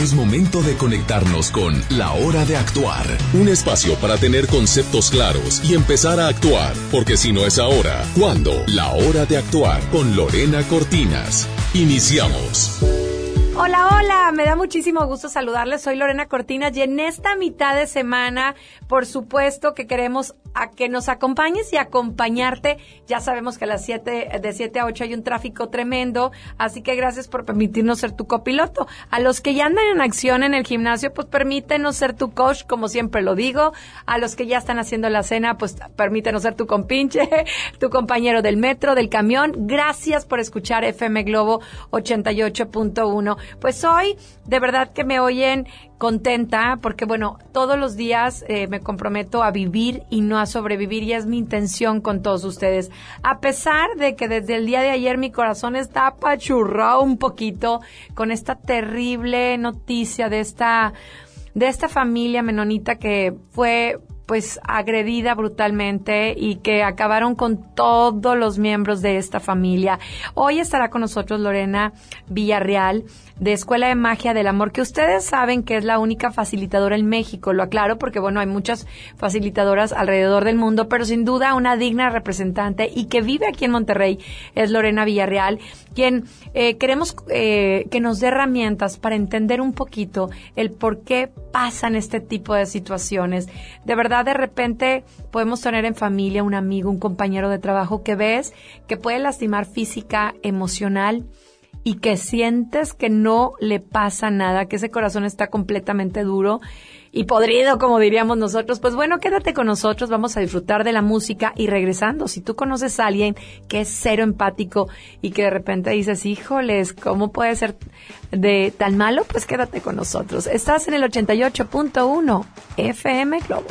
Es momento de conectarnos con La Hora de Actuar, un espacio para tener conceptos claros y empezar a actuar, porque si no es ahora, ¿cuándo? La Hora de Actuar con Lorena Cortinas. Iniciamos. Hola, hola, me da muchísimo gusto saludarles. Soy Lorena Cortinas y en esta mitad de semana, por supuesto que queremos a que nos acompañes y acompañarte. Ya sabemos que a las 7, de 7 a 8 hay un tráfico tremendo, así que gracias por permitirnos ser tu copiloto. A los que ya andan en acción en el gimnasio, pues permítenos ser tu coach, como siempre lo digo. A los que ya están haciendo la cena, pues permítenos ser tu compinche, tu compañero del metro, del camión. Gracias por escuchar FM Globo 88.1. Pues hoy, de verdad que me oyen contenta porque, bueno, todos los días eh, me comprometo a vivir y no a sobrevivir y es mi intención con todos ustedes. A pesar de que desde el día de ayer mi corazón está apachurrado un poquito con esta terrible noticia de esta de esta familia menonita que fue pues agredida brutalmente y que acabaron con todos los miembros de esta familia. Hoy estará con nosotros Lorena Villarreal de Escuela de Magia del Amor, que ustedes saben que es la única facilitadora en México. Lo aclaro porque, bueno, hay muchas facilitadoras alrededor del mundo, pero sin duda una digna representante y que vive aquí en Monterrey es Lorena Villarreal, quien eh, queremos eh, que nos dé herramientas para entender un poquito el por qué pasan este tipo de situaciones. De verdad, de repente podemos tener en familia un amigo, un compañero de trabajo que ves que puede lastimar física, emocional, y que sientes que no le pasa nada, que ese corazón está completamente duro y podrido, como diríamos nosotros, pues bueno, quédate con nosotros, vamos a disfrutar de la música y regresando, si tú conoces a alguien que es cero empático y que de repente dices, híjoles, ¿cómo puede ser de tan malo? Pues quédate con nosotros. Estás en el 88.1 FM Globo.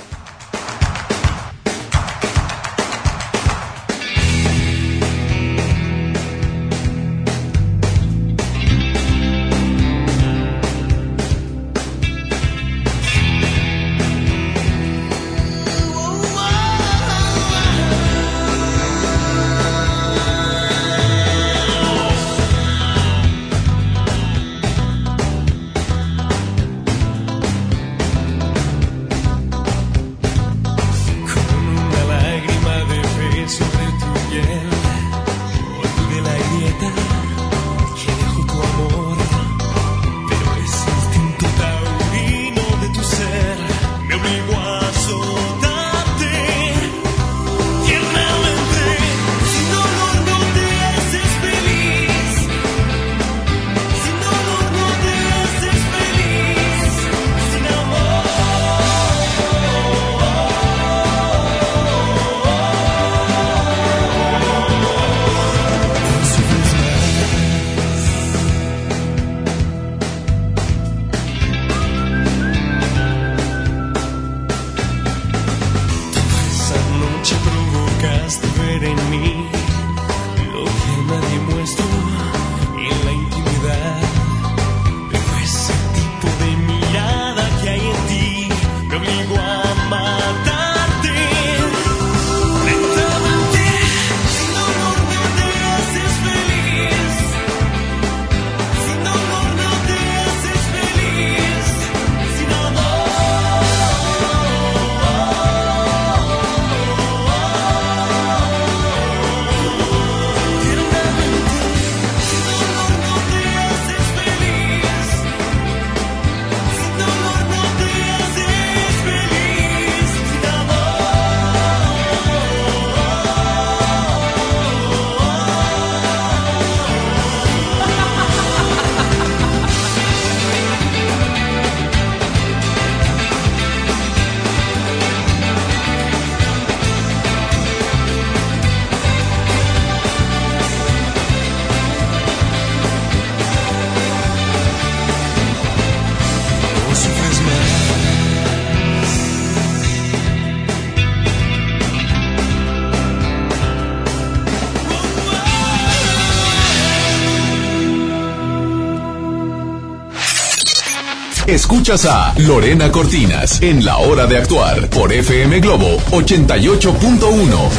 Escuchas a Lorena Cortinas en La Hora de Actuar por FM Globo 88.1.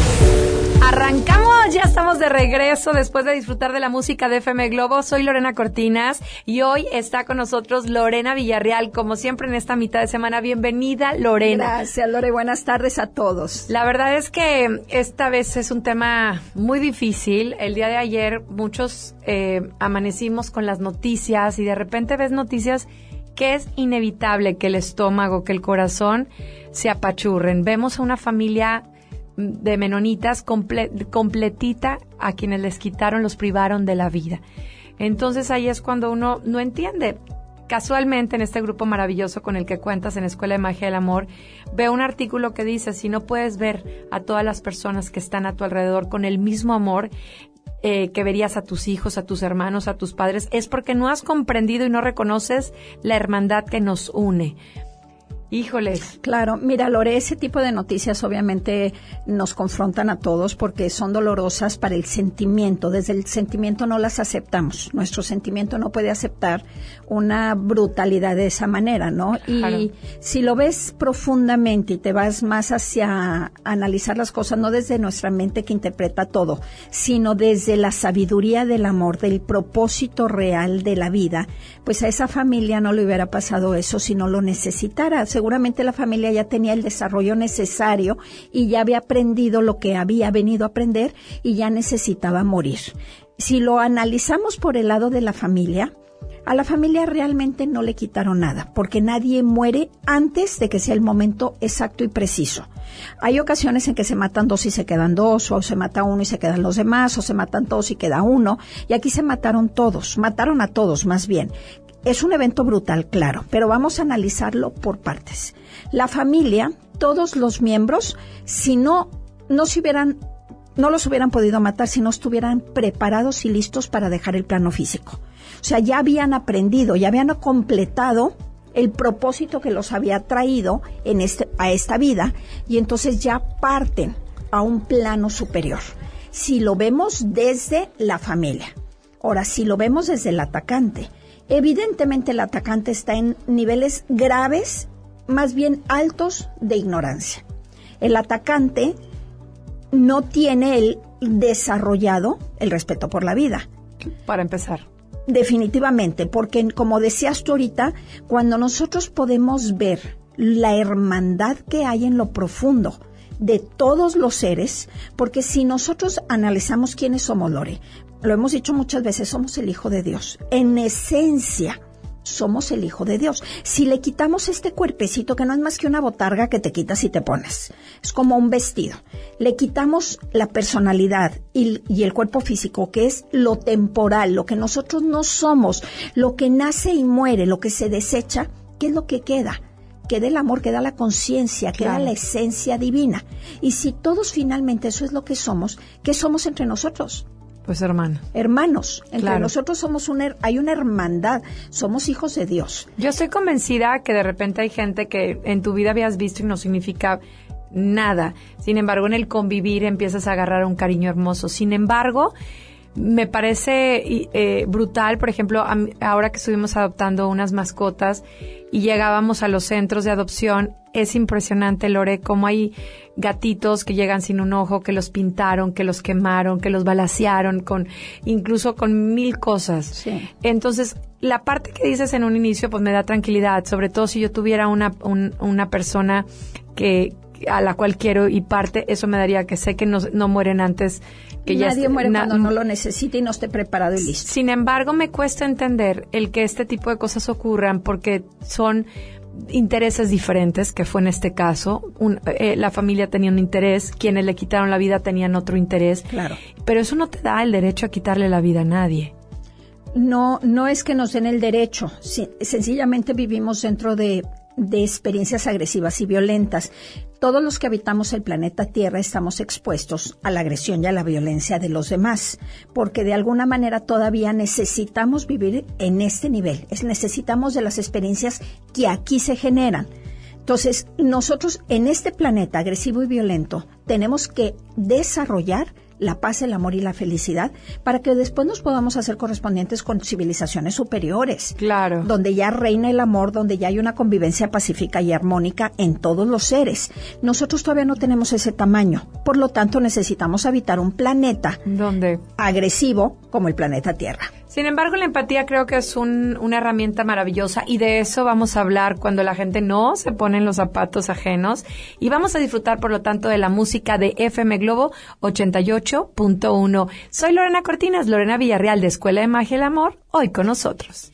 Arrancamos, ya estamos de regreso después de disfrutar de la música de FM Globo. Soy Lorena Cortinas y hoy está con nosotros Lorena Villarreal, como siempre en esta mitad de semana. Bienvenida, Lorena. Gracias, Lore. Buenas tardes a todos. La verdad es que esta vez es un tema muy difícil. El día de ayer muchos eh, amanecimos con las noticias y de repente ves noticias que es inevitable que el estómago, que el corazón se apachurren. Vemos a una familia de menonitas completita a quienes les quitaron, los privaron de la vida. Entonces ahí es cuando uno no entiende. Casualmente en este grupo maravilloso con el que cuentas en Escuela de Magia del Amor, veo un artículo que dice, si no puedes ver a todas las personas que están a tu alrededor con el mismo amor, eh, que verías a tus hijos, a tus hermanos, a tus padres, es porque no has comprendido y no reconoces la hermandad que nos une. Híjoles. Claro, mira, Lore, ese tipo de noticias obviamente nos confrontan a todos porque son dolorosas para el sentimiento. Desde el sentimiento no las aceptamos. Nuestro sentimiento no puede aceptar una brutalidad de esa manera, ¿no? Y si lo ves profundamente y te vas más hacia analizar las cosas, no desde nuestra mente que interpreta todo, sino desde la sabiduría del amor, del propósito real de la vida, pues a esa familia no le hubiera pasado eso si no lo necesitara seguramente la familia ya tenía el desarrollo necesario y ya había aprendido lo que había venido a aprender y ya necesitaba morir. Si lo analizamos por el lado de la familia, a la familia realmente no le quitaron nada, porque nadie muere antes de que sea el momento exacto y preciso. Hay ocasiones en que se matan dos y se quedan dos, o se mata uno y se quedan los demás, o se matan todos y queda uno, y aquí se mataron todos, mataron a todos más bien. Es un evento brutal, claro, pero vamos a analizarlo por partes. La familia, todos los miembros, si no, no se hubieran, no los hubieran podido matar si no estuvieran preparados y listos para dejar el plano físico. O sea, ya habían aprendido, ya habían completado el propósito que los había traído en este, a esta vida y entonces ya parten a un plano superior. Si lo vemos desde la familia. Ahora, si lo vemos desde el atacante, Evidentemente el atacante está en niveles graves, más bien altos de ignorancia. El atacante no tiene el desarrollado el respeto por la vida. Para empezar. Definitivamente, porque como decías tú ahorita, cuando nosotros podemos ver la hermandad que hay en lo profundo de todos los seres, porque si nosotros analizamos quiénes somos, Lore, lo hemos dicho muchas veces, somos el Hijo de Dios. En esencia, somos el Hijo de Dios. Si le quitamos este cuerpecito, que no es más que una botarga que te quitas y te pones, es como un vestido, le quitamos la personalidad y, y, el cuerpo físico, que es lo temporal, lo que nosotros no somos, lo que nace y muere, lo que se desecha, ¿qué es lo que queda? Queda el amor, queda la conciencia, queda la esencia divina. Y si todos finalmente eso es lo que somos, ¿qué somos entre nosotros? Pues hermano. Hermanos. Entre nosotros somos una, hay una hermandad. Somos hijos de Dios. Yo estoy convencida que de repente hay gente que en tu vida habías visto y no significa nada. Sin embargo, en el convivir empiezas a agarrar un cariño hermoso. Sin embargo, me parece eh, brutal, por ejemplo, ahora que estuvimos adoptando unas mascotas y llegábamos a los centros de adopción, es impresionante, Lore, cómo hay gatitos que llegan sin un ojo, que los pintaron, que los quemaron, que los balacearon, con, incluso con mil cosas. Entonces, la parte que dices en un inicio, pues me da tranquilidad, sobre todo si yo tuviera una, una persona que, a la cual quiero y parte, eso me daría que sé que no, no mueren antes que Nadie muere cuando no lo necesite y no esté preparado y listo. Sin embargo, me cuesta entender el que este tipo de cosas ocurran porque son intereses diferentes, que fue en este caso. Eh, la familia tenía un interés, quienes le quitaron la vida tenían otro interés. Claro. Pero eso no te da el derecho a quitarle la vida a nadie. No, no es que nos den el derecho. sencillamente vivimos dentro de de experiencias agresivas y violentas. Todos los que habitamos el planeta Tierra estamos expuestos a la agresión y a la violencia de los demás, porque de alguna manera todavía necesitamos vivir en este nivel, es, necesitamos de las experiencias que aquí se generan. Entonces, nosotros en este planeta agresivo y violento tenemos que desarrollar la paz, el amor y la felicidad, para que después nos podamos hacer correspondientes con civilizaciones superiores. Claro. Donde ya reina el amor, donde ya hay una convivencia pacífica y armónica en todos los seres. Nosotros todavía no tenemos ese tamaño. Por lo tanto, necesitamos habitar un planeta ¿Dónde? agresivo como el planeta Tierra. Sin embargo, la empatía creo que es un- una herramienta maravillosa y de eso vamos a hablar cuando la gente no se pone en los zapatos ajenos y vamos a disfrutar, por lo tanto, de la música de FM Globo 88.1. Soy Lorena Cortinas, Lorena Villarreal de Escuela de Magia y el Amor, hoy con nosotros.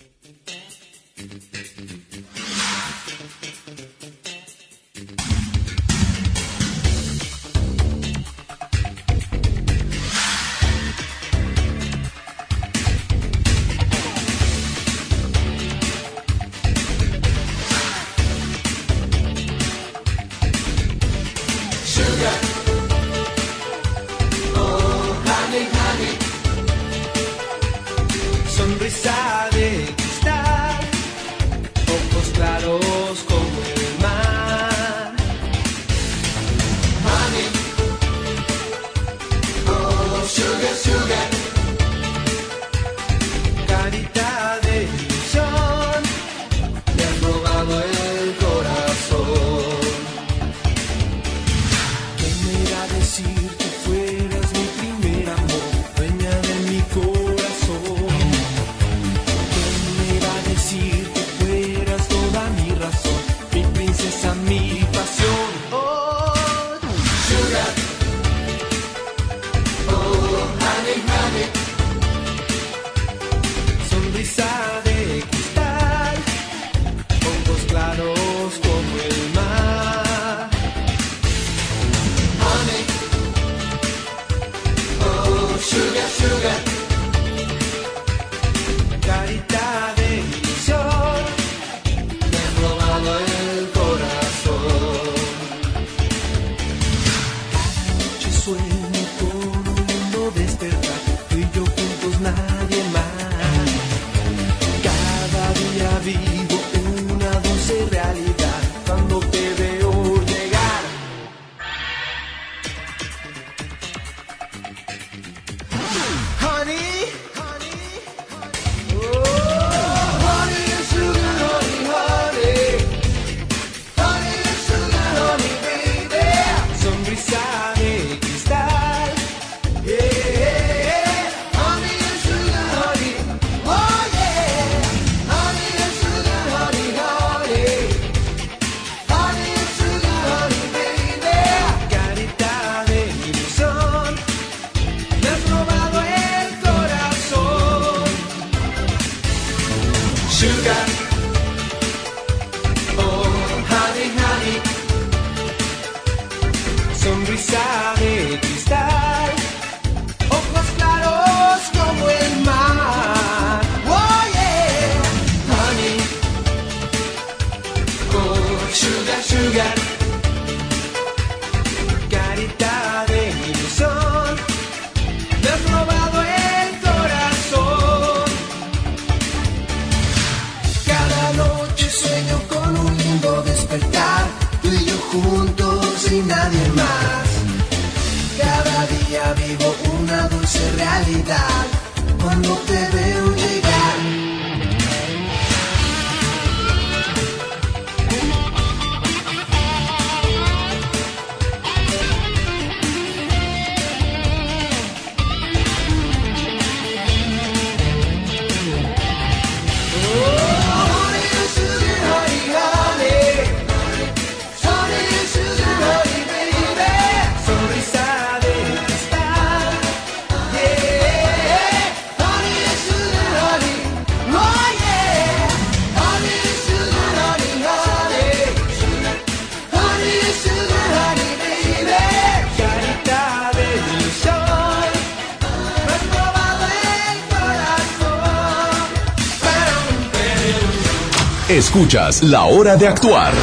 Escuchas La Hora de Actuar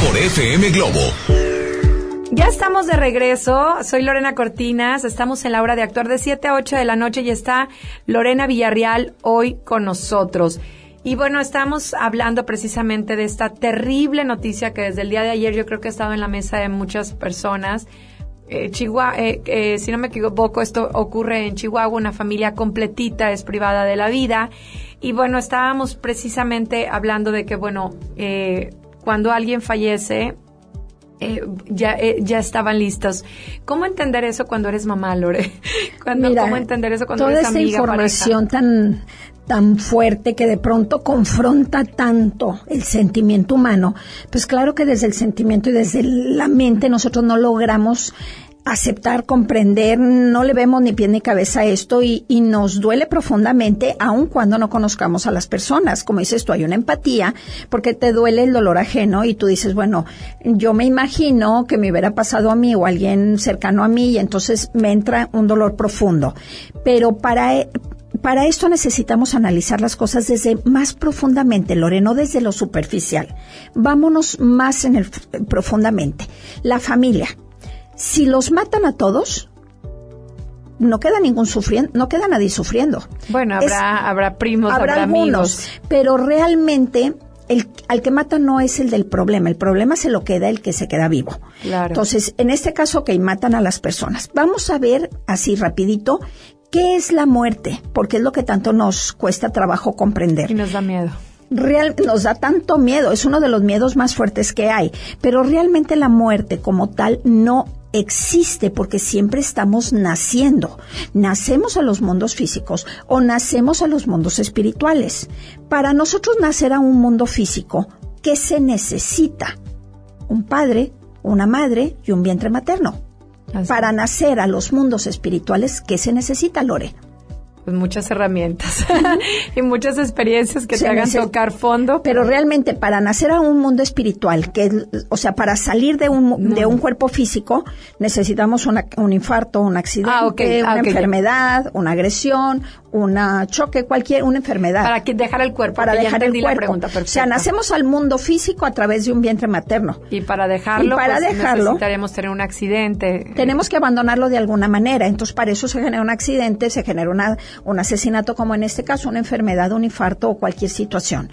por FM Globo. Ya estamos de regreso. Soy Lorena Cortinas. Estamos en la hora de actuar de 7 a 8 de la noche y está Lorena Villarreal hoy con nosotros. Y bueno, estamos hablando precisamente de esta terrible noticia que desde el día de ayer yo creo que ha estado en la mesa de muchas personas eh, eh, eh, si no me equivoco, esto ocurre en Chihuahua, una familia completita es privada de la vida. Y bueno, estábamos precisamente hablando de que, bueno, eh, cuando alguien fallece, eh, ya, eh, ya estaban listos. ¿Cómo entender eso cuando eres mamá, Lore? Cuando, Mira, ¿Cómo entender eso cuando toda eres amiga, información tan tan fuerte que de pronto confronta tanto el sentimiento humano, pues claro que desde el sentimiento y desde la mente nosotros no logramos aceptar, comprender, no le vemos ni pie ni cabeza a esto y, y, nos duele profundamente aun cuando no conozcamos a las personas. Como dices tú, hay una empatía porque te duele el dolor ajeno y tú dices, bueno, yo me imagino que me hubiera pasado a mí o a alguien cercano a mí y entonces me entra un dolor profundo. Pero para, para esto necesitamos analizar las cosas desde más profundamente, Loreno, desde lo superficial. Vámonos más en el profundamente. La familia. Si los matan a todos, no queda ningún sufriendo, no queda nadie sufriendo. Bueno, habrá, es, habrá primos, habrá, habrá algunos, amigos. pero realmente el, al que mata no es el del problema, el problema se lo queda el que se queda vivo. Claro. Entonces, en este caso, que matan a las personas. Vamos a ver así rapidito ¿Qué es la muerte? Porque es lo que tanto nos cuesta trabajo comprender. Y nos da miedo. Real, nos da tanto miedo, es uno de los miedos más fuertes que hay, pero realmente la muerte como tal no existe porque siempre estamos naciendo. Nacemos a los mundos físicos o nacemos a los mundos espirituales. Para nosotros nacer a un mundo físico, ¿qué se necesita? Un padre, una madre y un vientre materno. Así. Para nacer a los mundos espirituales, ¿qué se necesita, Lore? Pues muchas herramientas y muchas experiencias que Se te hagan necesita- tocar fondo. Pero realmente para nacer a un mundo espiritual, que es- o sea, para salir de un, de un cuerpo físico, necesitamos una- un infarto, un accidente, Ah, ok. Ah, una enfermedad, una agresión, una choque, cualquier, una enfermedad. para que dejar el cuerpo. para dejar el entendí la cuerpo. pregunta o sea, nacemos al mundo físico a través de un vientre materno. Y para dejarlo, Y para pues, dejarlo- necesitaríamos tener un accidente. Tenemos que abandonarlo de alguna manera. Entonces, para eso se genera un accidente, se genera una, un asesinato, como en este caso, una enfermedad, un infarto o cualquier situación.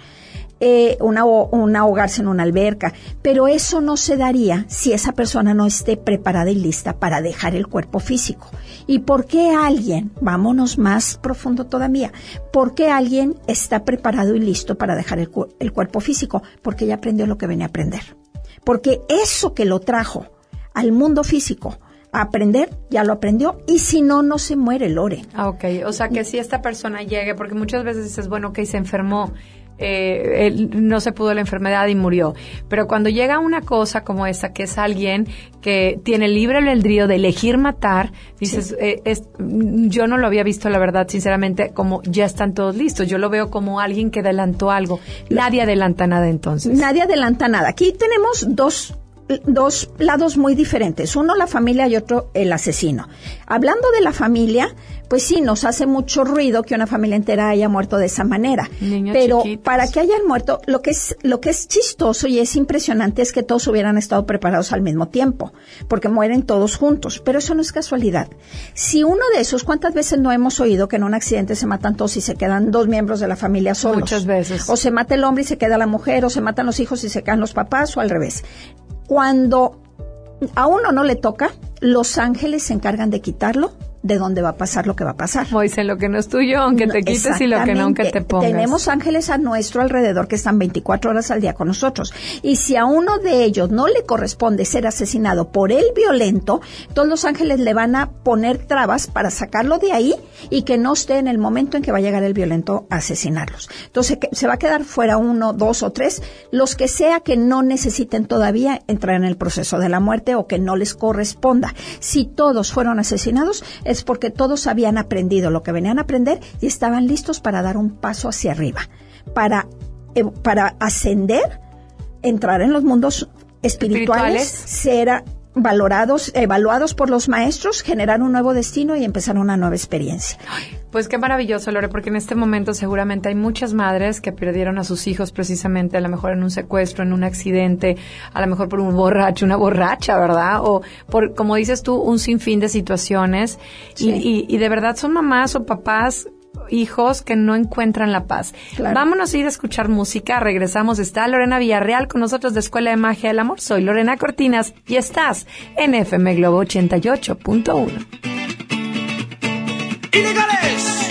Eh, una, un ahogarse en una alberca. Pero eso no se daría si esa persona no esté preparada y lista para dejar el cuerpo físico. ¿Y por qué alguien, vámonos más profundo todavía, por qué alguien está preparado y listo para dejar el, cu- el cuerpo físico? Porque ya aprendió lo que venía a aprender. Porque eso que lo trajo al mundo físico a aprender, ya lo aprendió. Y si no, no se muere, Lore. Ah, ok. O sea, que si esta persona llegue, porque muchas veces dices, bueno, que se enfermó, eh, él no se pudo la enfermedad y murió. Pero cuando llega una cosa como esa, que es alguien que tiene libre albedrío de elegir matar, dices, eh, es- yo no lo había visto, la verdad, sinceramente, como ya están todos listos. Yo lo veo como alguien que adelantó algo. Nadie adelanta nada entonces. Nadie adelanta nada. Aquí tenemos dos, dos lados muy diferentes. Uno la familia y otro el asesino. Hablando de la familia, pues sí, nos hace mucho ruido que una familia entera haya muerto de esa manera. Niños Pero chiquitos. para que hayan muerto, lo que es, lo que es chistoso y es impresionante es que todos hubieran estado preparados al mismo tiempo, porque mueren todos juntos. Pero eso no es casualidad. Si uno de esos, ¿cuántas veces no hemos oído que en un accidente se matan todos y se quedan dos miembros de la familia solos? Muchas veces. O se mata el hombre y se queda la mujer, o se matan los hijos y se quedan los papás, o al revés. Cuando a uno no le toca, los ángeles se encargan de quitarlo de dónde va a pasar lo que va a pasar. Moisés, lo que no es tuyo, aunque te quites y lo que no, aunque te pongas. Tenemos ángeles a nuestro alrededor que están 24 horas al día con nosotros. Y si a uno de ellos no le corresponde ser asesinado por el violento, todos los ángeles le van a poner trabas para sacarlo de ahí y que no esté en el momento en que va a llegar el violento a asesinarlos. Entonces que- se va a quedar fuera uno, dos o tres, los que sea que no necesiten todavía entrar en el proceso de la muerte o que no les corresponda. Si todos fueron asesinados es porque todos habían aprendido lo que venían a aprender y estaban listos para dar un paso hacia arriba, para, eh, para ascender, entrar en los mundos espirituales, Espirituales. ser valorados, evaluados por los maestros, generar un nuevo destino y empezar una nueva experiencia. Pues qué maravilloso, Lore, porque en este momento seguramente hay muchas madres que perdieron a sus hijos precisamente, a lo mejor en un secuestro, en un accidente, a lo mejor por un borracho, una borracha, ¿verdad? O por, como dices tú, un sinfín de situaciones. Y- Sí. Y, y de verdad son mamás o papás hijos que no encuentran la paz. Vámonos a ir a escuchar música. Regresamos. Está Lorena Villarreal con nosotros de Escuela de Magia del Amor. Soy Lorena Cortinas y estás en FM Globo 88.1.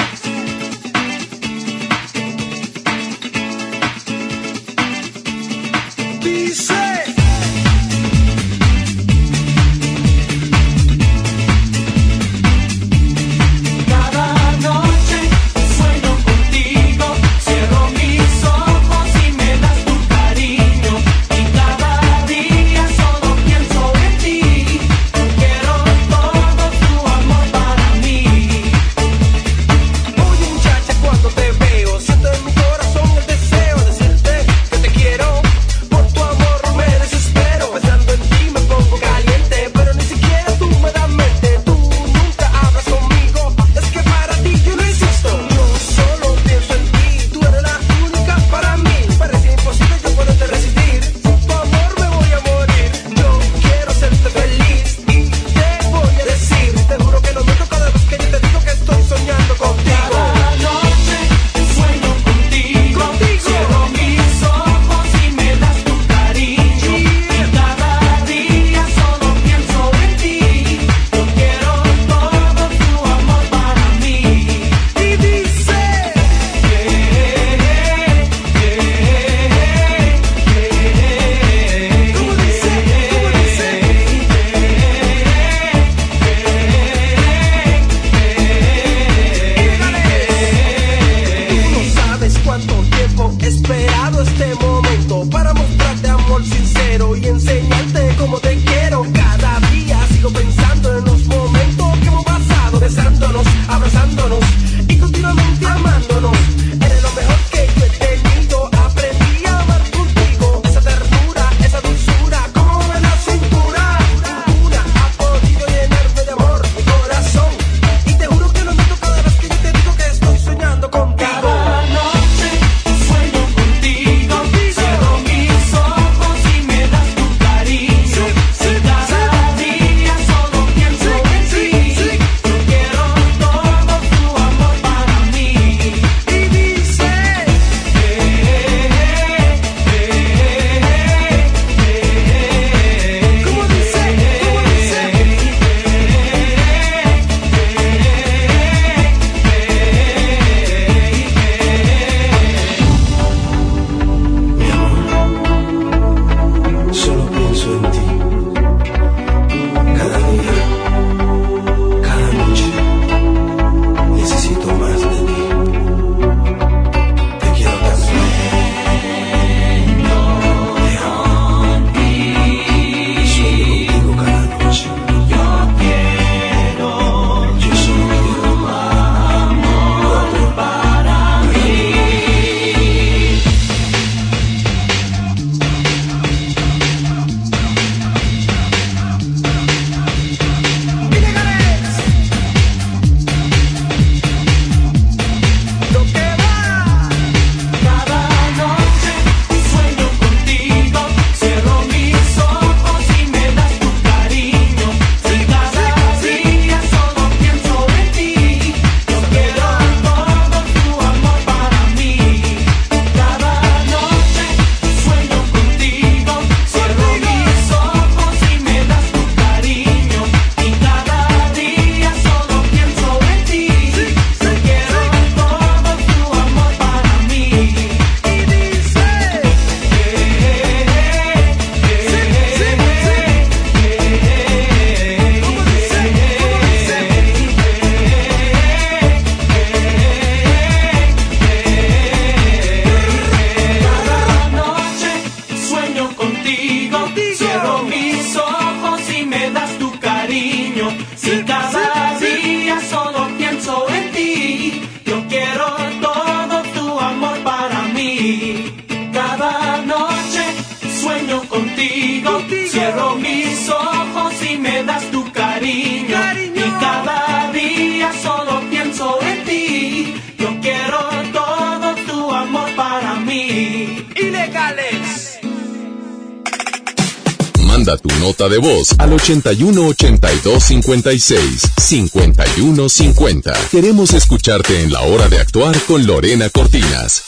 de voz al 81 82 56 51 50. Queremos escucharte en la hora de actuar con Lorena Cortinas.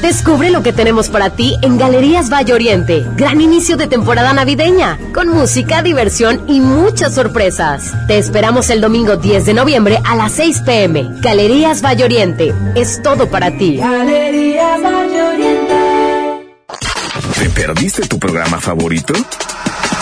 Descubre lo que tenemos para ti en Galerías Valle Oriente. Gran inicio de temporada navideña, con música, diversión y muchas sorpresas. Te esperamos el domingo 10 de noviembre a las 6 pm. Galerías Valle Oriente. Es todo para ti. Galerías Valle Oriente. ¿Te perdiste tu programa favorito?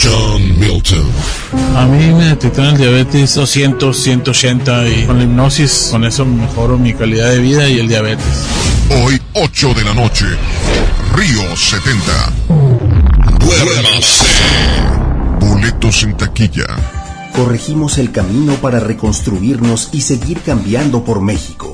John Milton. A mí me detectaron el diabetes 200, 180 y con la hipnosis, con eso mejoro mi calidad de vida y el diabetes. Hoy, 8 de la noche, Río 70. Duérmase. Boletos en taquilla. Corregimos el camino para reconstruirnos y seguir cambiando por México.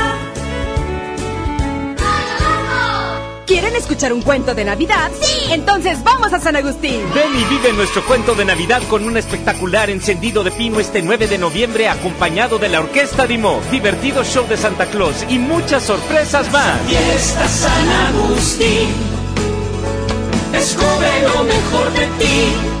¿Quieren escuchar un cuento de Navidad? ¡Sí! Entonces vamos a San Agustín. Ven y vive nuestro cuento de Navidad con un espectacular encendido de pino este 9 de noviembre acompañado de la Orquesta Dimo, divertido show de Santa Claus y muchas sorpresas más. Fiesta San Agustín, descubre lo mejor de ti.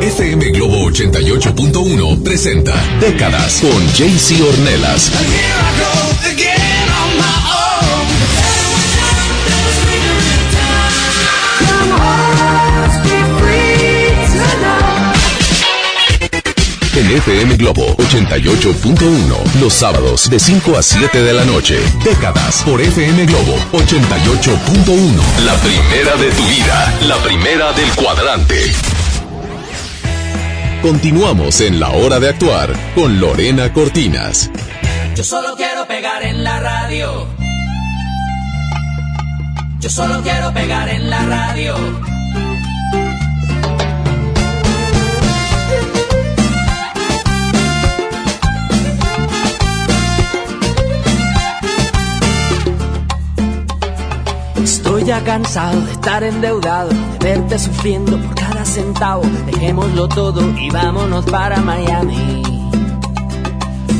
FM Globo 88.1 presenta Décadas con JC Ornelas. En FM Globo 88.1, los sábados de 5 a 7 de la noche. Décadas por FM Globo 88.1. La primera de tu vida, la primera del cuadrante. Continuamos en la hora de actuar con Lorena Cortinas. Yo solo quiero pegar en la radio. Yo solo quiero pegar en la radio. Estoy ya cansado de estar endeudado, de verte sufriendo por cada centavo. Dejémoslo todo y vámonos para Miami.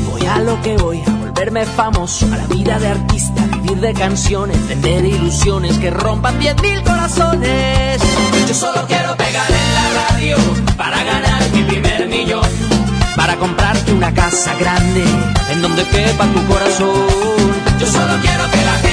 Voy a lo que voy, a volverme famoso, a la vida de artista, vivir de canciones, tener ilusiones que rompan diez mil corazones. Yo solo quiero pegar en la radio para ganar mi primer millón. Para comprarte una casa grande en donde quepa tu corazón. Yo solo quiero que la gente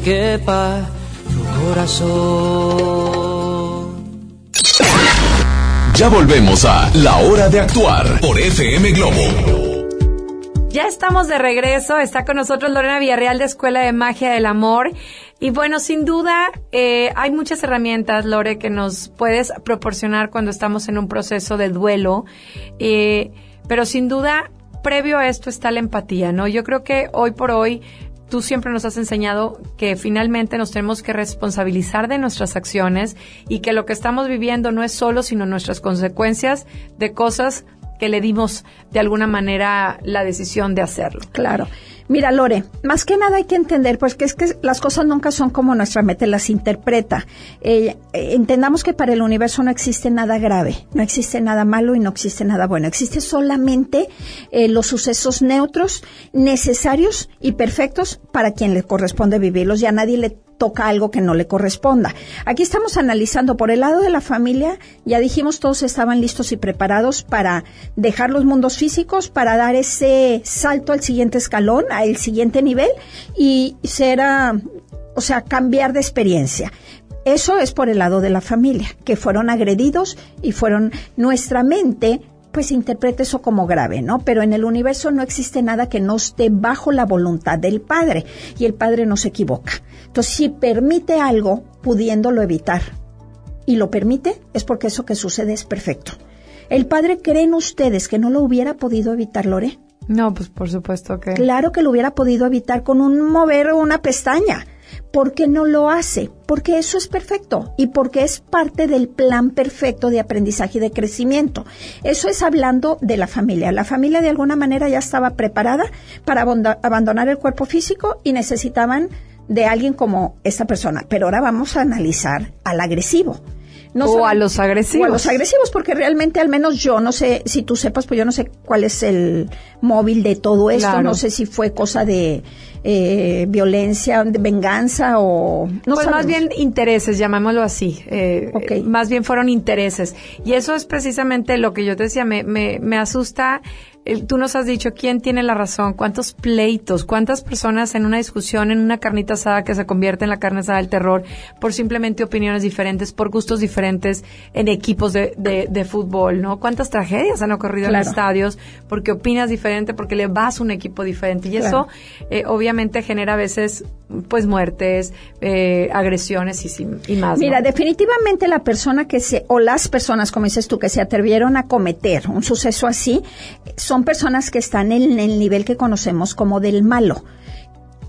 Donde quepa tu corazón. Ya volvemos a La Hora de Actuar por FM Globo. Ya estamos de regreso, está con nosotros Lorena Villarreal de Escuela de Magia del Amor. Y bueno, sin duda, eh, hay muchas herramientas, Lore, que nos puedes proporcionar cuando estamos en un proceso de duelo. Eh, pero sin duda, previo a esto está la empatía, ¿no? Yo creo que hoy por hoy tú siempre nos has enseñado que finalmente nos tenemos que responsabilizar de nuestras acciones y que lo que estamos viviendo no es solo, sino nuestras consecuencias de cosas que le dimos de alguna manera la decisión de hacerlo. Claro. Mira, Lore, más que nada hay que entender, pues que es que las cosas nunca son como nuestra mente las interpreta. Eh, eh, entendamos que para el universo no existe nada grave, no existe nada malo y no existe nada bueno. Existe solamente eh, los sucesos neutros, necesarios y perfectos para quien le corresponde vivirlos y a nadie le toca algo que no le corresponda. Aquí estamos analizando por el lado de la familia, ya dijimos todos estaban listos y preparados para dejar los mundos físicos, para dar ese salto al siguiente escalón, al siguiente nivel y ser, ah, o sea, cambiar de experiencia. Eso es por el lado de la familia, que fueron agredidos y fueron nuestra mente pues interpreta eso como grave, ¿no? Pero en el universo no existe nada que no esté bajo la voluntad del Padre y el Padre no se equivoca. Entonces, si permite algo pudiéndolo evitar y lo permite, es porque eso que sucede es perfecto. ¿El Padre creen ustedes que no lo hubiera podido evitar, Lore? No, pues por supuesto que. Claro que lo hubiera podido evitar con un mover una pestaña. ¿Por qué no lo hace? Porque eso es perfecto y porque es parte del plan perfecto de aprendizaje y de crecimiento. Eso es hablando de la familia. La familia de alguna manera ya estaba preparada para abandonar el cuerpo físico y necesitaban de alguien como esta persona. Pero ahora vamos a analizar al agresivo. No o a los agresivos. O a los agresivos, porque realmente al menos yo no sé, si tú sepas, pues yo no sé cuál es el móvil de todo esto, Claro. no sé si fue cosa de eh, violencia, venganza o... No pues más sabemos. bien intereses, más bien llamémoslo así. Eh, eh, Más bien fueron intereses. Y eso es precisamente lo que yo te decía, me, me, me asusta. eh, Tú nos has dicho quién tiene la razón, cuántos pleitos, cuántas personas en una discusión, en una carnita asada que se convierte en la carne asada del terror por simplemente opiniones diferentes, por gustos diferentes en equipos de, de, de fútbol, ¿no? Cuántas tragedias han ocurrido en Claro. estadios porque opinas diferente, porque le vas a un equipo diferente. Y eso eh, obviamente genera a veces pues muertes, eh, agresiones y, más. ¿no? Mira, definitivamente la persona que se, o las personas, como dices tú, que se atrevieron a cometer un suceso así, son personas que están en el nivel que conocemos como del malo.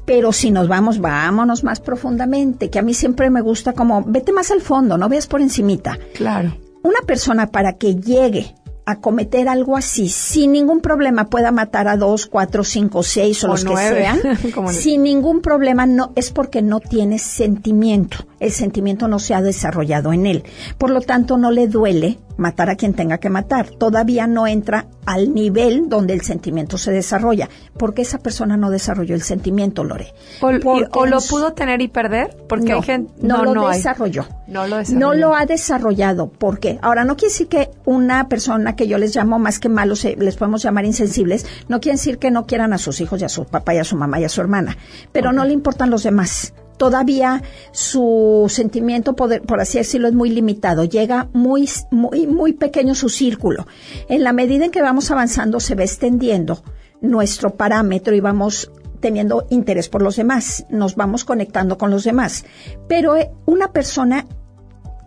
Pero si nos vamos, vámonos más profundamente, que a mí siempre me gusta como, vete más al fondo, no veas por encimita. Claro. Una persona para que llegue a cometer algo así, sin ningún problema pueda matar a dos, cuatro, cinco, seis o, O los nueve, que sean, como sin ningún problema, no, es porque no tiene sentimiento. El sentimiento no se ha desarrollado en él. Por lo tanto, no le duele matar a quien tenga que matar. Todavía no entra al nivel donde el sentimiento se desarrolla, porque esa persona no desarrolló el sentimiento, Lore. O, y- Porque o lo pudo tener y perder, porque no, hay gente... no, lo hay. desarrolló. No lo desarrolló. No lo ha desarrollado. ¿Por qué? Ahora, no quiere decir que una persona que yo les llamo más que malos, eh, les podemos llamar insensibles, no quiere decir que no quieran a sus hijos y a su papá y a su mamá y a su hermana, pero no le importan los demás. Todavía su sentimiento, por así decirlo, es muy limitado. Llega muy, muy, muy pequeño su círculo. En la medida en que vamos avanzando, se va extendiendo nuestro parámetro y vamos teniendo interés por los demás, nos vamos conectando con los demás. Pero eh, una persona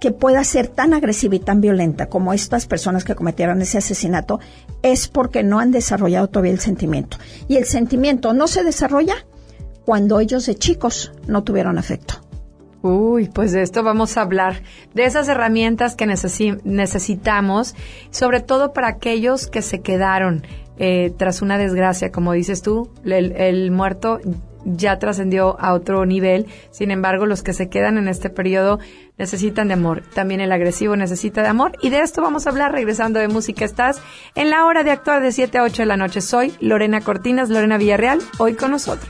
que pueda ser tan agresiva y tan violenta como estas personas que cometieron ese asesinato es porque no han desarrollado todavía el sentimiento. Y el sentimiento no se desarrolla cuando ellos de chicos no tuvieron afecto. Uy, pues de esto vamos a hablar, de esas herramientas que necesi- necesitamos, sobre todo para aquellos que se quedaron eh, tras una desgracia, como dices tú, el, el muerto ya trascendió a otro nivel, sin embargo, los que se quedan en este periodo necesitan de amor, también el agresivo necesita de amor, y de esto vamos a hablar regresando de música. Estás en la hora de actuar de 7 a 8 de la noche. Soy Lorena Cortinas, Lorena Villarreal, hoy con nosotros.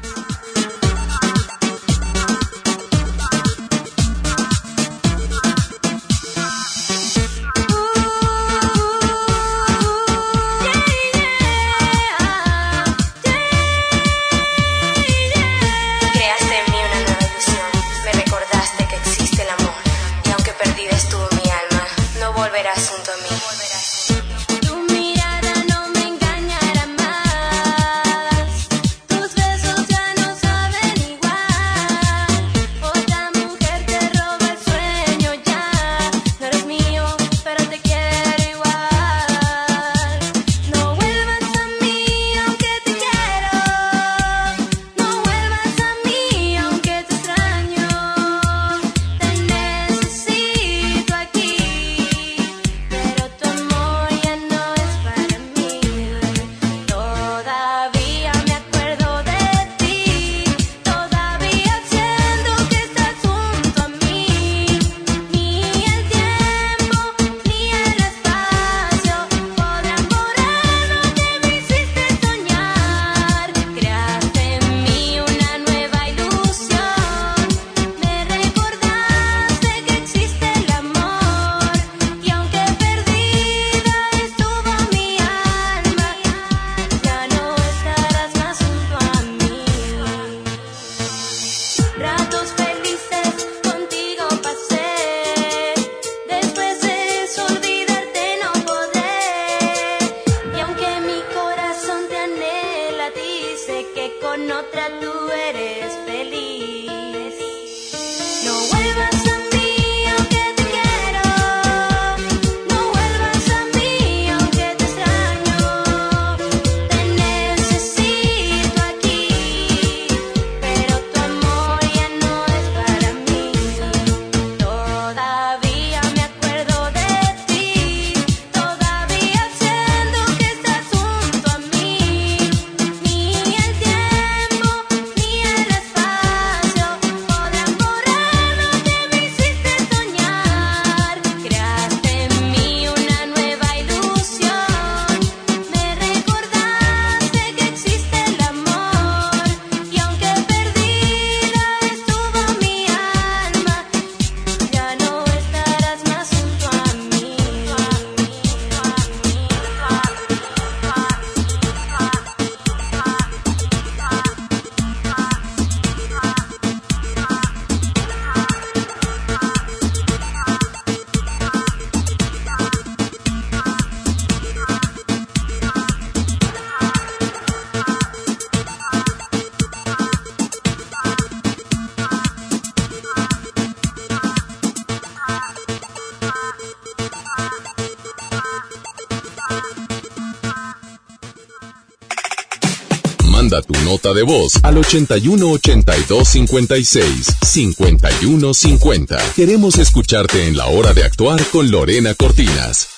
Manda tu nota de voz al 81 82 56 51 50. Queremos escucharte en la hora de actuar con Lorena Cortinas.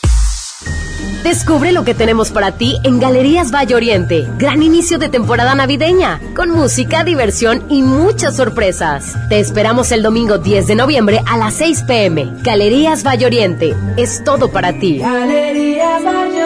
Descubre lo que tenemos para ti en Galerías Valle Oriente. Gran inicio de temporada navideña, con música, diversión y muchas sorpresas. Te esperamos el domingo 10 de noviembre a las 6 pm. Galerías Valle Oriente. Es todo para ti. Galerías Valle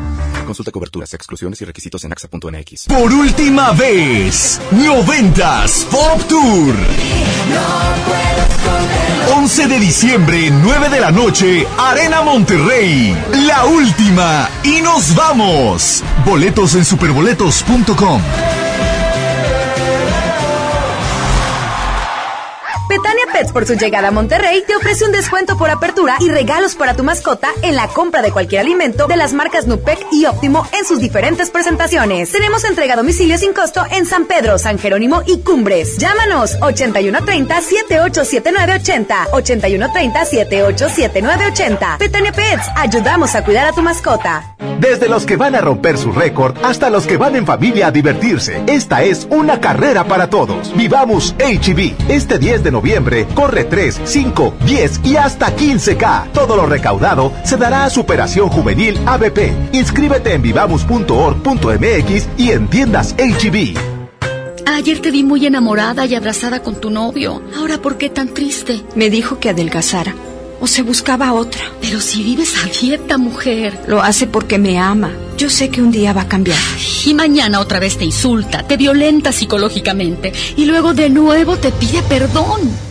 Consulta coberturas, exclusiones y requisitos en axa.mx. Por última vez, Noventas Pop Tour. 11 de diciembre, 9 de la noche, Arena Monterrey. La última. Y nos vamos. Boletos en superboletos.com. Betania Pets por su llegada a Monterrey te ofrece un descuento por apertura y regalos para tu mascota en la compra de cualquier alimento de las marcas Nupec y Óptimo en sus diferentes presentaciones. Tenemos entrega a domicilio sin costo en San Pedro, San Jerónimo y Cumbres. Llámanos 8130 787980 8130 787980. Betania Pets, ayudamos a cuidar a tu mascota. Desde los que van a romper su récord hasta los que van en familia a divertirse. Esta es una carrera para todos. Vivamos HB. Este 10 de noviembre corre 3, 5, 10 y hasta 15K. Todo lo recaudado se dará a Superación Juvenil ABP. Inscríbete en vivamos.org.mx y en tiendas HB. Ayer te vi muy enamorada y abrazada con tu novio. Ahora, ¿por qué tan triste? Me dijo que adelgazara. O se buscaba otra. Pero si vives a dieta, mujer. Lo hace porque me ama. Yo sé que un día va a cambiar. Y mañana otra vez te insulta, te violenta psicológicamente y luego de nuevo te pide perdón.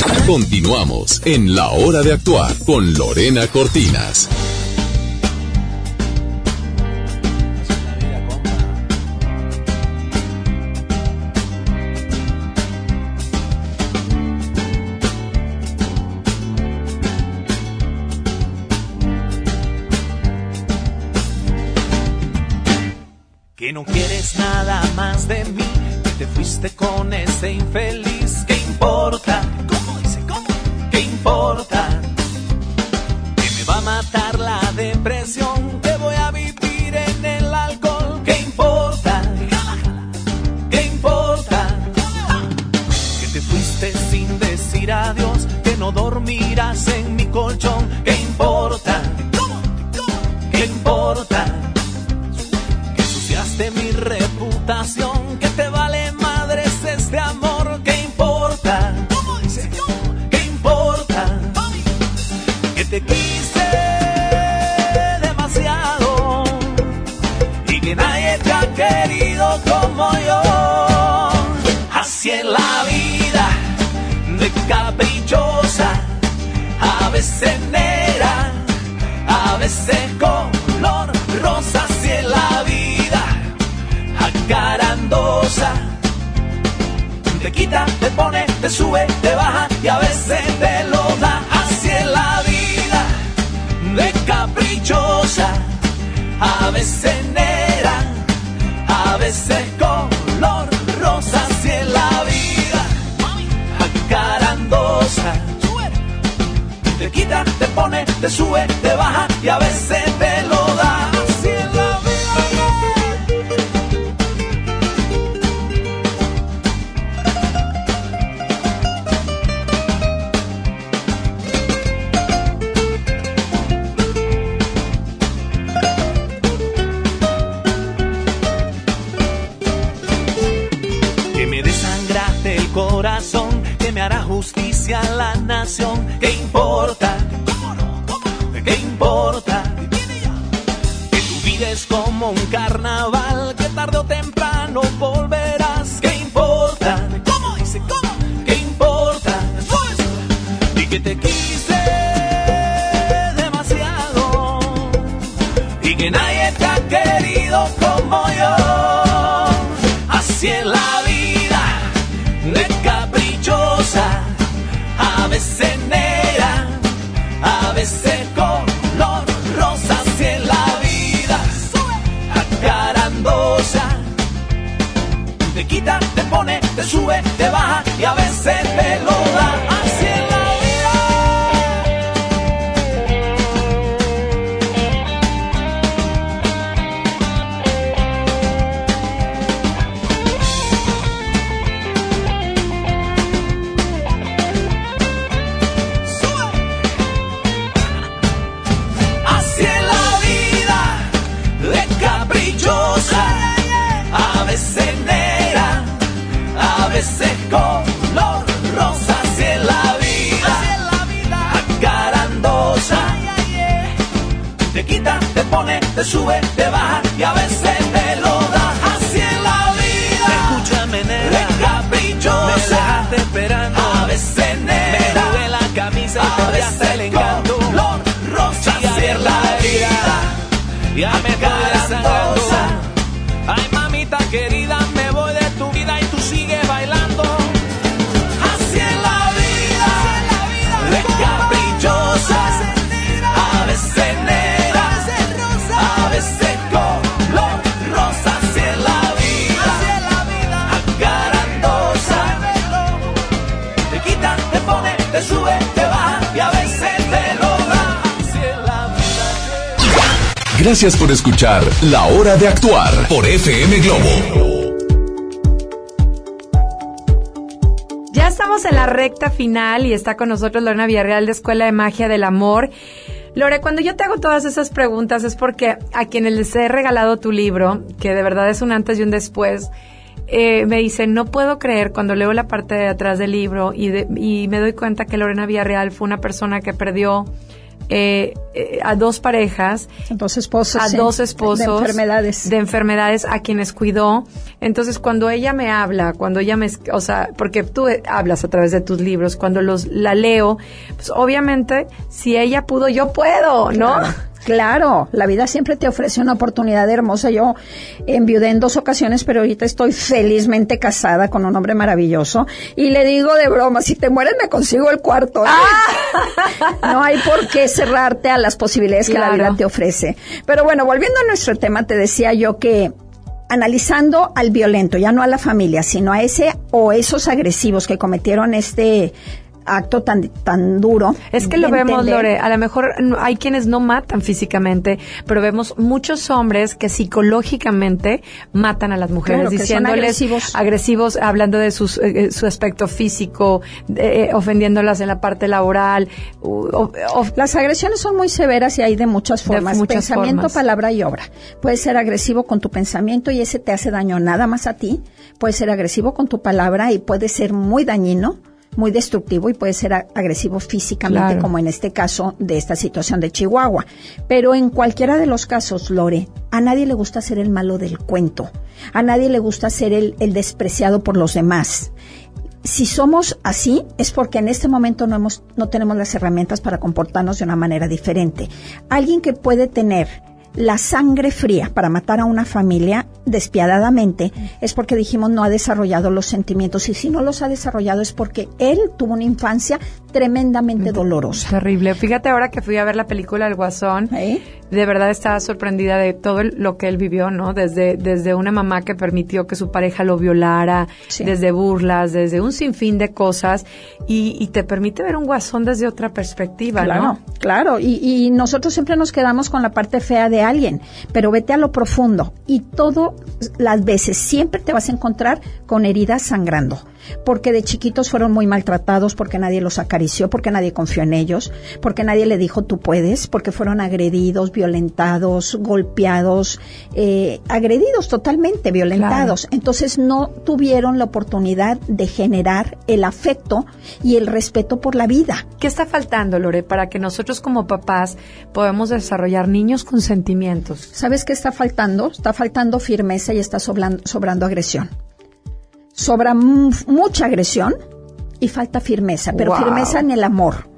Continuamos en La Hora de Actuar con Lorena Cortinas. Que no quieres nada más de mí, que te fuiste con ese infeliz. ¿Qué importa? en mi colchón. ¿Qué importa? ¿Qué importa? Que ensuciaste mi reputación. Que te vale madres este amor. ¿Qué importa? ¿Qué importa? Que te quise demasiado. Y que nadie te ha querido como yo. Veces a veces color rosa. Así es la vida acarandosa. Te quita, te pone, te sube, te baja y a veces te lo da. Así es la vida de caprichosa, a veces negra, a veces Te quita, te pone, te sube, te baja y a veces te Te quita, te pone, te sube, te baja y a Gracias por escuchar La Hora de Actuar por FM Globo. Ya estamos en la recta final y está con nosotros Lorena Villarreal de Escuela de Magia del Amor. Lore, cuando yo te hago todas esas preguntas es porque a quienes les he regalado tu libro, que de verdad es un antes y un después, eh, me dicen, no puedo creer cuando leo la parte de atrás del libro y, de- y me doy cuenta que Lorena Villarreal fue una persona que perdió eh, eh, a dos parejas, dos esposos, a sí, dos esposos, de enfermedades. de enfermedades a quienes cuidó. Entonces, cuando ella me habla, cuando ella me, o sea, porque tú eh, hablas a través de tus libros, cuando los la leo, pues obviamente, si ella pudo, yo puedo, ¿no? Claro, claro, la vida siempre te ofrece una oportunidad hermosa. Yo enviudé en dos ocasiones, pero ahorita estoy felizmente casada con un hombre maravilloso. Y le digo de broma, si te mueres me consigo el cuarto. No hay por qué cerrarte a las posibilidades que la vida te ofrece. Pero bueno, volviendo a nuestro tema, te decía yo que analizando al violento, ya no a la familia, sino a ese o esos agresivos que cometieron este acto tan, tan duro. Es que lo vemos, entender- Lore. A lo mejor hay quienes no matan físicamente, pero vemos muchos hombres que psicológicamente matan a las mujeres, Claro, diciéndoles agresivos. agresivos, hablando de sus, eh, eh, su aspecto físico, eh, ofendiéndolas en la parte laboral. u- o- o- Las agresiones son muy severas y hay de muchas De formas. muchas pensamiento, formas. palabra y obra. Puedes ser agresivo con tu pensamiento y ese te hace daño nada más a ti. Puedes ser agresivo con tu palabra y puede ser muy dañino, muy destructivo y puede ser agresivo físicamente, Claro. como en este caso de esta situación de Chihuahua. Pero en cualquiera de los casos, Lore, a nadie le gusta ser el malo del cuento. A nadie le gusta ser el, el despreciado por los demás. si somos así es porque en este momento no hemos no tenemos las herramientas para comportarnos de una manera diferente. Alguien que puede tener la sangre fría para matar a una familia despiadadamente es porque dijimos no ha desarrollado los sentimientos y si no los ha desarrollado es porque él tuvo una infancia tremendamente dolorosa. Terrible. Fíjate ahora que fui a ver la película El Guasón, de verdad estaba sorprendida de todo lo que él vivió, ¿no? Desde, desde una mamá que permitió que su pareja lo violara, desde burlas, desde un sinfín de cosas y, y te permite ver un Guasón desde otra perspectiva, Claro, ¿no? claro. Y, y nosotros siempre nos quedamos con la parte fea de alguien, pero vete a lo profundo y todas las veces siempre te vas a encontrar con heridas sangrando. Porque de chiquitos fueron muy maltratados, porque nadie los acarició, porque nadie confió en ellos, porque nadie le dijo tú puedes, porque fueron agredidos, violentados, golpeados, eh, agredidos totalmente, violentados. Entonces no tuvieron la oportunidad de generar el afecto y el respeto por la vida. ¿Qué está faltando, Lore, para que nosotros como papás podamos desarrollar niños con sentimientos? ¿Sabes qué está faltando? Está faltando firmeza y está sobran- sobrando agresión. Sobra mu- mucha agresión y falta firmeza, pero Wow. firmeza en el amor.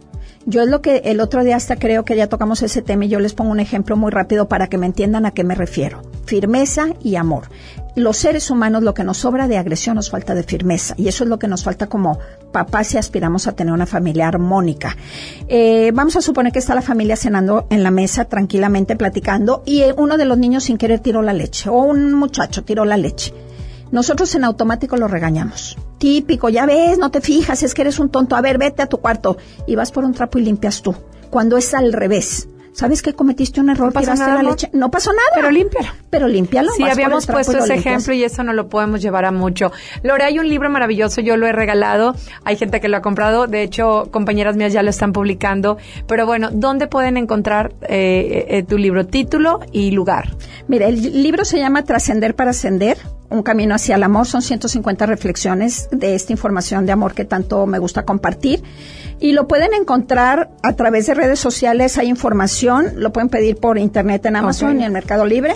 Yo es lo que el otro día hasta creo que ya tocamos ese tema y yo les pongo un ejemplo muy rápido para que me entiendan a qué me refiero. Firmeza y amor. Los seres humanos lo que nos sobra de agresión nos falta de firmeza y eso es lo que nos falta como papás si aspiramos a tener una familia armónica. Eh, vamos a suponer que está la familia cenando en la mesa tranquilamente platicando y eh, uno de los niños sin querer tiró la leche o un muchacho tiró la leche. Nosotros en automático lo regañamos. Típico, ya ves, no te fijas, es que eres un tonto. A ver, vete a tu cuarto y vas por un trapo y limpias tú. Cuando es al revés. ¿Sabes que cometiste un error? No pasó nada, la leche. No pasó nada. Pero límpialo. Pero límpialo. Sí, habíamos puesto ese ejemplo y eso no lo podemos llevar a mucho. Lore, hay un libro maravilloso, yo lo he regalado, hay gente que lo ha comprado, de hecho, compañeras mías ya lo están publicando, pero bueno, ¿dónde pueden encontrar eh, eh, tu libro? Título y lugar. Mira, el libro se llama Trascender para Ascender, un camino hacia el amor. Son 150 reflexiones de esta información de amor que tanto me gusta compartir. Y lo pueden encontrar a través de redes sociales, hay información, lo pueden pedir por internet en Amazon y en Mercado Libre.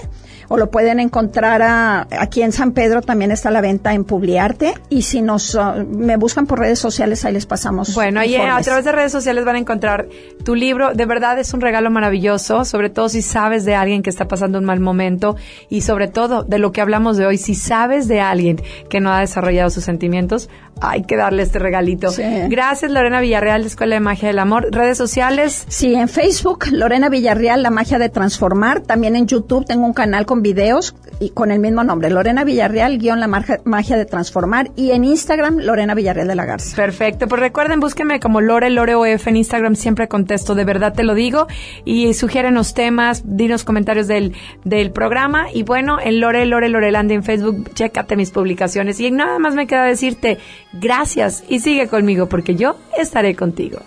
O lo pueden encontrar a- aquí en San Pedro, también está a la venta en Publiarte. Y si nos uh, me buscan por redes sociales, ahí les pasamos. Bueno, ahí eh, a través de redes sociales van a encontrar tu libro. De verdad es un regalo maravilloso, sobre todo si sabes de alguien que está pasando un mal momento y sobre todo de lo que hablamos de hoy, si sabes de alguien que no ha desarrollado sus sentimientos, hay que darle este regalito. Sí. Gracias Lorena Villarreal de Escuela de Magia del Amor. Redes sociales. Sí, en Facebook, Lorena Villarreal, La Magia de Transformar. También en YouTube tengo un canal con videos y con el mismo nombre, Lorena Villarreal, guion La Magia de Transformar. Y en Instagram, Lorena Villarreal de la Garza. Perfecto, pues recuerden, búsquenme como Lore, Lore OF en Instagram, siempre contesto, de verdad te lo digo, y sugiérenos temas, dinos comentarios del, del programa, y bueno, en Lore, Lore, Lorelandia en Facebook, chécate mis publicaciones, y nada más me queda decirte gracias, y sigue conmigo, porque yo estaré contigo.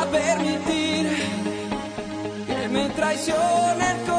A permitir que me traicione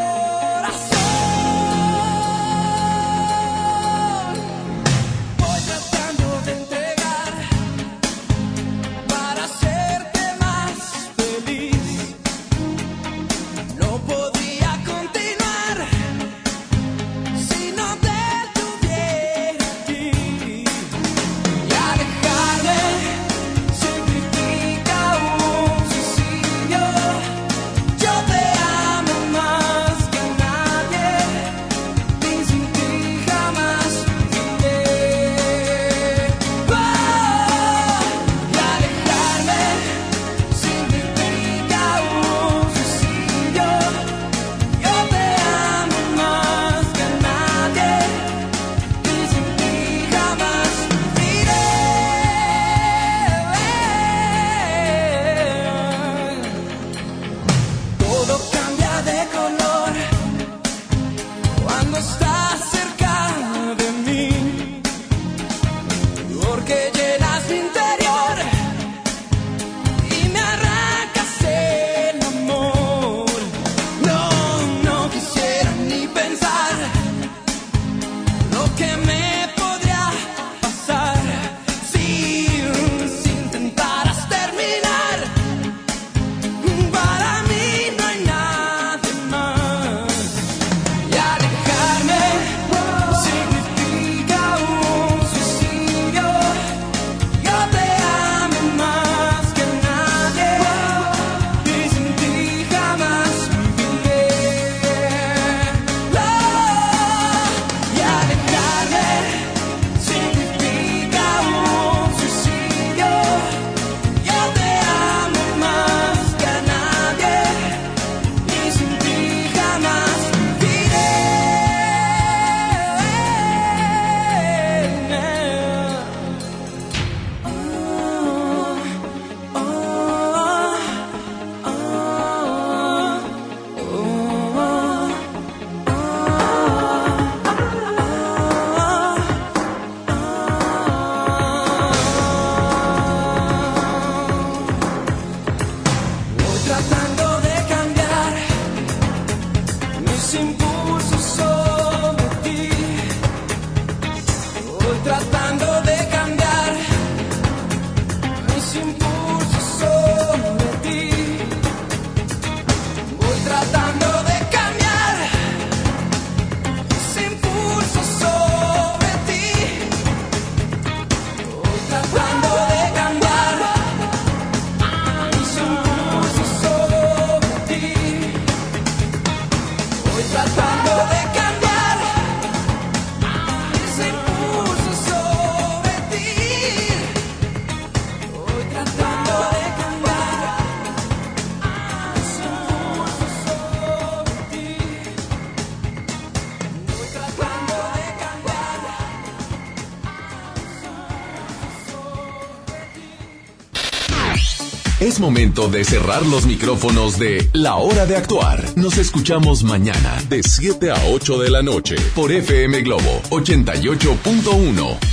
momento de cerrar los micrófonos de La Hora de Actuar. Nos escuchamos mañana de 7 a 8 de la noche por FM Globo 88.1.